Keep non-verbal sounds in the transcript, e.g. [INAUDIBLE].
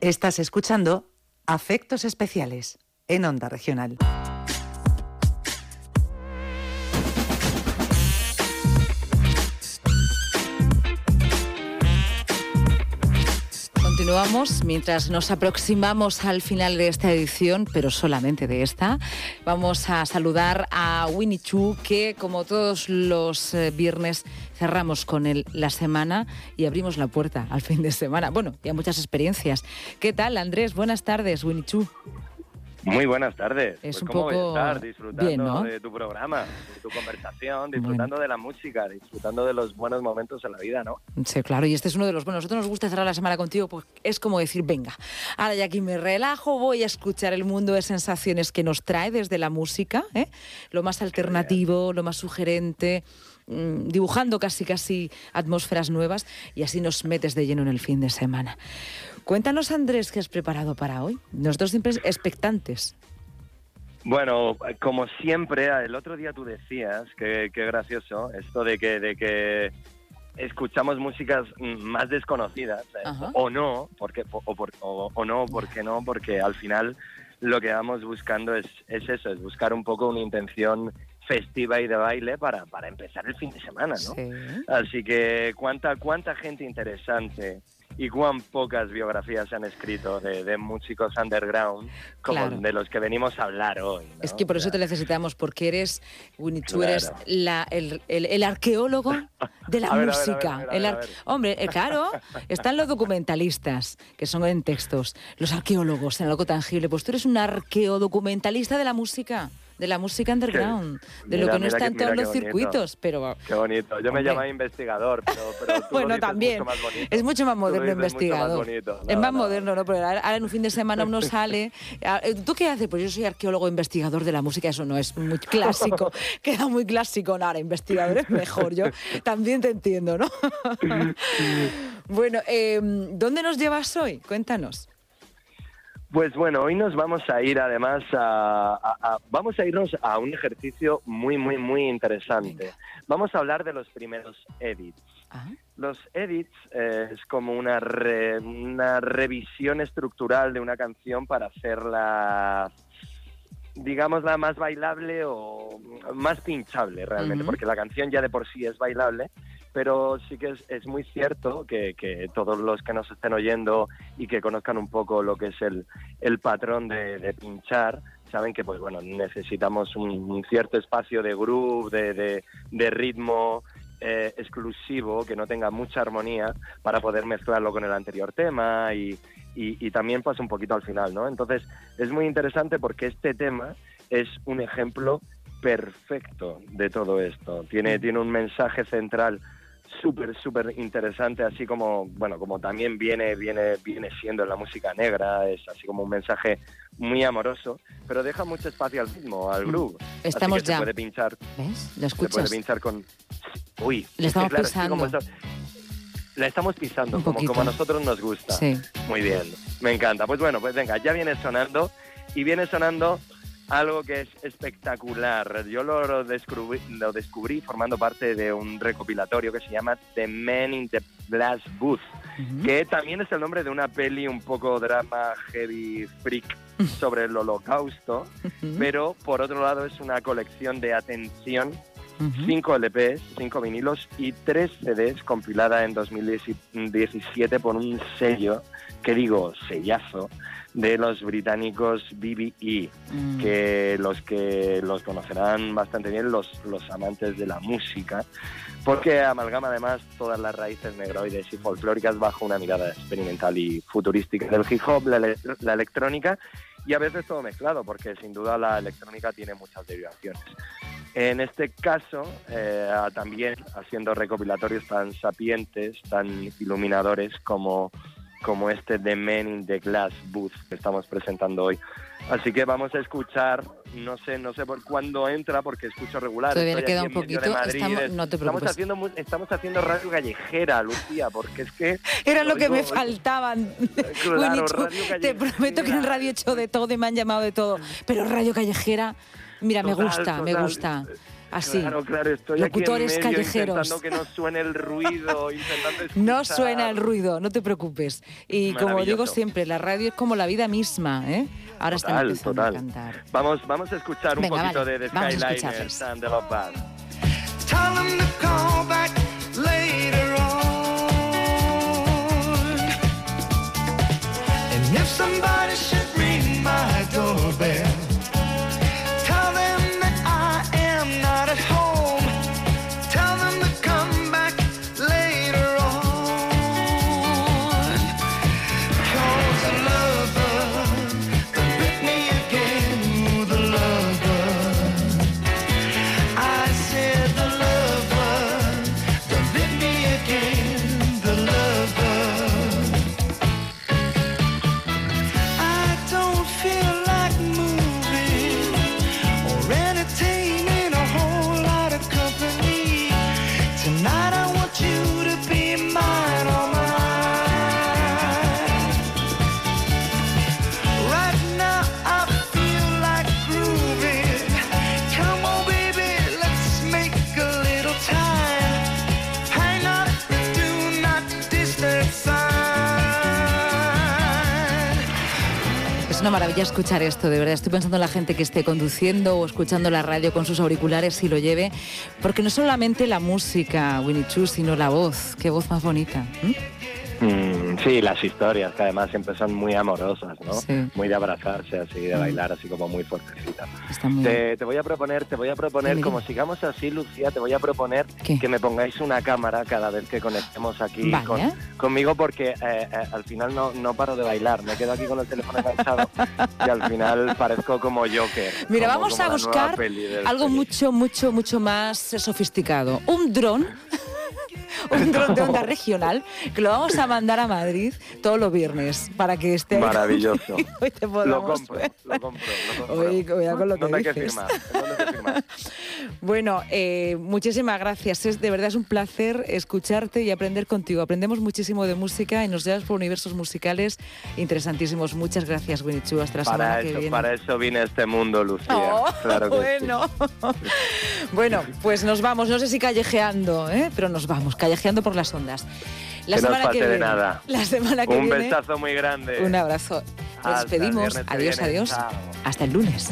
Estás escuchando Afectos Especiales en Onda Regional. Mientras nos aproximamos al final de esta edición, pero solamente de esta. Vamos a saludar a Winnie Chu, que como todos los eh, viernes cerramos con él la semana y abrimos la puerta al fin de semana. Bueno, ya muchas experiencias. ¿Qué tal, Andrés? Buenas tardes, Winnie Chu. Muy buenas tardes. Es Pues, un ¿cómo voy a poco estar? Disfrutando bien, ¿no? de tu programa, de tu conversación, disfrutando de la música, disfrutando de los buenos momentos en la vida, ¿no? Sí, claro, y este es uno de los buenos. Nosotros nos gusta cerrar la semana contigo, pues es como decir, venga, ahora ya aquí me relajo, voy a escuchar el mundo de sensaciones que nos trae desde la música, ¿eh? lo más alternativo, lo más sugerente, mm, dibujando casi casi atmósferas nuevas y así nos metes de lleno en el fin de semana. Cuéntanos, Andrés, qué has preparado para hoy. Nosotros siempre expectantes. Bueno, como siempre, el otro día tú decías, que, que gracioso, esto de que, de que escuchamos músicas mm, más desconocidas, ¿eh? Ajá. o no, porque, o, por- o- o no, porque no, porque al final lo que vamos buscando es, es eso, es buscar un poco una intención festiva y de baile para, para empezar el fin de semana, ¿no? Sí. Así que cuánta, cuánta gente interesante y cuán pocas biografías se han escrito de, de músicos underground como Claro. de los que venimos a hablar hoy. ¿no? Es que por eso te necesitamos, porque eres, Winnie, tú Claro. eres la- el, el- el arqueólogo de la música. Hombre, eh, claro, están los documentalistas, que son en textos, los arqueólogos en algo tangible. Pues tú eres un arqueodocumentalista de la música, de la música underground, de lo que no está en todos los bonito. circuitos, pero... Qué bonito. Yo me Hombre. llamaba investigador, pero, pero tú [LAUGHS] lo Bueno, también. mucho más bonito. Es mucho más moderno más investigador. es más no. moderno, ¿no? Pero ahora en un fin de semana uno sale. [LAUGHS] Ah, eh, ¿Tú qué haces? Pues yo soy arqueólogo investigador de la música. Eso no es muy clásico. [LAUGHS] Queda muy clásico. Ahora investigador es mejor. Yo también te entiendo, ¿no? bueno, eh, ¿dónde nos llevas hoy? Cuéntanos. Pues bueno, hoy nos vamos a ir además a, a- a- vamos a irnos a un ejercicio muy muy muy interesante. Vamos a hablar de los primeros edits. Ah, Los edits eh, es como una re- una revisión estructural de una canción para hacerla digamos la más bailable o más pinchable realmente, porque la canción ya de por sí es bailable, pero sí que es, es muy cierto que, que todos los que nos estén oyendo y que conozcan un poco lo que es el, el patrón de, de pinchar, saben que pues bueno, necesitamos un, un cierto espacio de groove, de, de- de ritmo eh, exclusivo, que no tenga mucha armonía, para poder mezclarlo con el anterior tema y, y- y también pasa un poquito al final, ¿no? Entonces es muy interesante porque este tema es un ejemplo perfecto de todo esto. Tiene, tiene un mensaje central súper, súper interesante, así como, bueno, como también viene, viene, viene siendo en la música negra, es así como un mensaje muy amoroso, pero deja mucho espacio al ritmo, al groove. Así Mm. Estamos que se ya. puede pinchar, ¿Ves? ¿Lo se puede escuchas? pinchar con... Uy, Le es que estamos claro, es que pisando. está- La estamos pisando, Un como, poquito. como a nosotros nos gusta. Sí. Muy bien, me encanta. Pues bueno, pues venga, ya viene sonando y viene sonando algo que es espectacular. Yo lo, descubrí, lo descubrí formando parte de un recopilatorio que se llama The Man in the Glass Booth, que también es el nombre de una peli un poco drama heavy freak [LAUGHS] sobre el holocausto, pero por otro lado es una colección de atención Ujú. cinco LPs, cinco vinilos y tres CDs compilada en 2017 por un sello, que digo, sellazo, de los británicos BBE, Mm. que los que los conocerán bastante bien los, los amantes de la música, porque amalgama además todas las raíces negroides y folclóricas bajo una mirada experimental y futurística del hip hop, la, ele- la electrónica y a veces todo mezclado, porque sin duda la electrónica tiene muchas derivaciones. En este caso, eh, también haciendo recopilatorios tan sapientes, tan iluminadores como, como este The Man in the Glass Booth que estamos presentando hoy. Así que vamos a escuchar, no sé, no sé por cuándo entra, porque escucho regular. Todavía queda un poquito, estamos- es- no te estamos preocupes. haciendo, mu- estamos haciendo radio callejera, Lucía, porque es que... Era lo que me oigo- faltaban. [LAUGHS] Claro, tú, radio te prometo que en radio he hecho de todo y me han llamado de todo. Pero radio callejera, mira, me Total, gusta, me gusta. Así. Claro, claro, estoy Locutores aquí en medio callejeros. intentando que no suene el ruido, [LAUGHS] intentando No escuchar. suena el ruido, no te preocupes. Y como digo siempre, la radio es como la vida misma, ¿eh? Ahora están Total, empezando total. a cantar. Vamos, vamos a escuchar un Venga, poquito vale, de The and the Love Band. Es una maravilla escuchar esto, de verdad. Estoy pensando en la gente que esté conduciendo o escuchando la radio con sus auriculares y lo lleve, porque no solamente la música, Winnie Chu, sino la voz. Qué voz más bonita. Sí, las historias, que además siempre son muy amorosas, ¿no? Sí. Muy de abrazarse, así, de Mm. bailar, así como muy fuertecitas. Está muy Te, te voy a proponer, te voy a proponer, como sigamos así, Lucía, te voy a proponer ¿Qué? que me pongáis una cámara cada vez que conectemos aquí Vale. con- conmigo, porque eh, eh, al final no, no paro de bailar, me quedo aquí con el teléfono enganchado y al final parezco como Joker. Mira, como- vamos como a buscar algo mucho, mucho, mucho más sofisticado. Un dron. [LAUGHS] Un dron de onda regional que lo vamos a mandar a Madrid todos los viernes para que esté Maravilloso. conmigo [LAUGHS] y te Lo compro, ver. lo compro, lo compro. Oye, cuidado con lo que ¿Dónde hay que dices. firmar? ¿Dónde hay que firmar? [LAUGHS] Bueno, eh, muchísimas gracias. Es, de verdad es un placer escucharte y aprender contigo. Aprendemos muchísimo de música y nos llevas por universos musicales interesantísimos. Muchas gracias, Winnie Chu. Hasta la semana Para que eso, viene. para eso vine a este mundo, Lucía. Oh, claro que sí. bueno. bueno, pues nos vamos. No sé si callejeando, ¿eh? pero nos vamos, callejeando por las ondas. La Que no semana falte que de viene. nada. [LAUGHS] La semana que Un viene. besazo muy grande. Un abrazo. Nos despedimos. Adiós, adiós. Chao. Hasta el lunes.